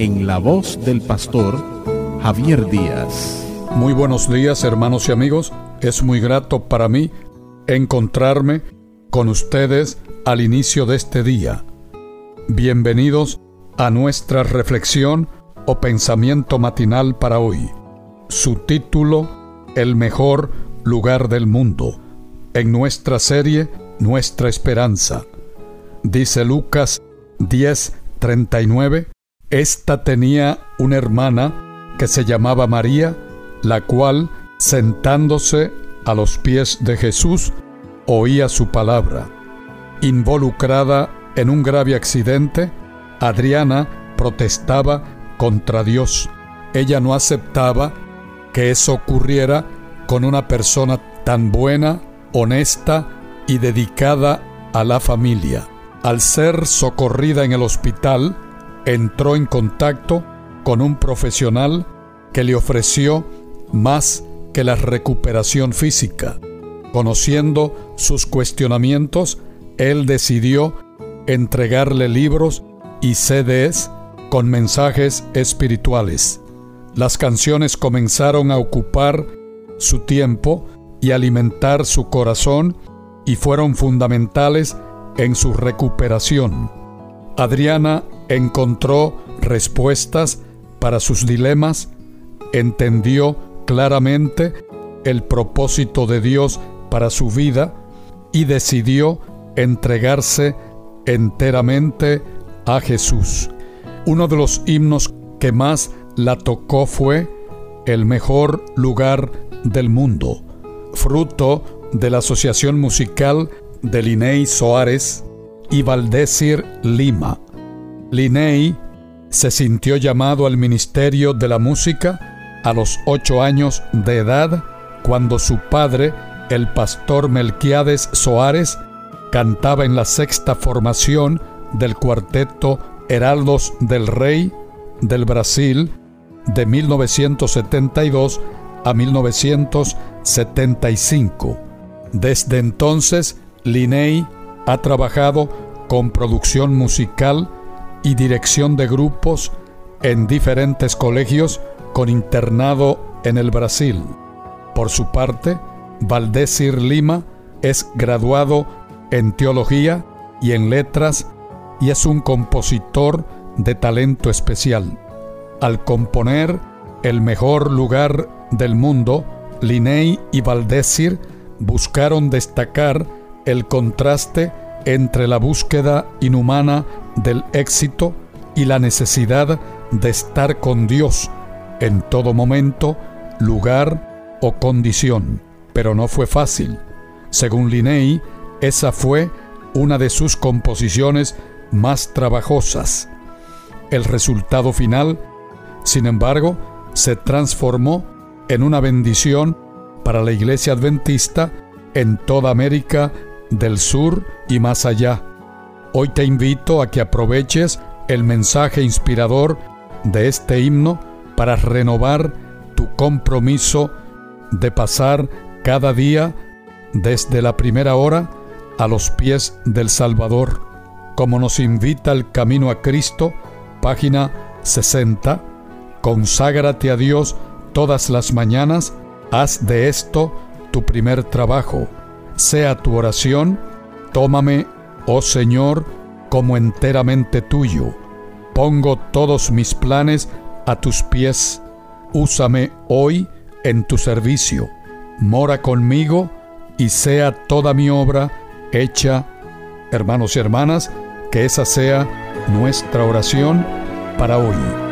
en la voz del pastor Javier Díaz. Muy buenos días hermanos y amigos, es muy grato para mí encontrarme con ustedes al inicio de este día. Bienvenidos a nuestra reflexión o pensamiento matinal para hoy. Su título, El mejor lugar del mundo. En nuestra serie, Nuestra Esperanza. Dice Lucas 10:39 esta tenía una hermana que se llamaba María, la cual, sentándose a los pies de Jesús, oía su palabra. Involucrada en un grave accidente, Adriana protestaba contra Dios. Ella no aceptaba que eso ocurriera con una persona tan buena, honesta y dedicada a la familia. Al ser socorrida en el hospital, entró en contacto con un profesional que le ofreció más que la recuperación física. Conociendo sus cuestionamientos, él decidió entregarle libros y CDs con mensajes espirituales. Las canciones comenzaron a ocupar su tiempo y alimentar su corazón y fueron fundamentales en su recuperación. Adriana encontró respuestas para sus dilemas, entendió claramente el propósito de Dios para su vida y decidió entregarse enteramente a Jesús. Uno de los himnos que más la tocó fue El mejor lugar del mundo, fruto de la asociación musical de Linei Soares y Valdésir Lima. Linney se sintió llamado al ministerio de la música a los ocho años de edad cuando su padre, el pastor Melquiades Soares, cantaba en la sexta formación del cuarteto Heraldos del Rey del Brasil de 1972 a 1975. Desde entonces, Linney ha trabajado con producción musical y dirección de grupos en diferentes colegios con internado en el Brasil. Por su parte, Valdésir Lima es graduado en teología y en letras y es un compositor de talento especial. Al componer El mejor lugar del mundo, Linney y Valdésir buscaron destacar el contraste entre la búsqueda inhumana del éxito y la necesidad de estar con Dios en todo momento, lugar o condición. Pero no fue fácil. Según Linney, esa fue una de sus composiciones más trabajosas. El resultado final, sin embargo, se transformó en una bendición para la Iglesia Adventista en toda América del Sur y más allá. Hoy te invito a que aproveches el mensaje inspirador de este himno para renovar tu compromiso de pasar cada día desde la primera hora a los pies del Salvador, como nos invita el Camino a Cristo, página 60. Conságrate a Dios todas las mañanas, haz de esto tu primer trabajo sea tu oración, tómame, oh Señor, como enteramente tuyo. Pongo todos mis planes a tus pies. Úsame hoy en tu servicio. Mora conmigo y sea toda mi obra hecha. Hermanos y hermanas, que esa sea nuestra oración para hoy.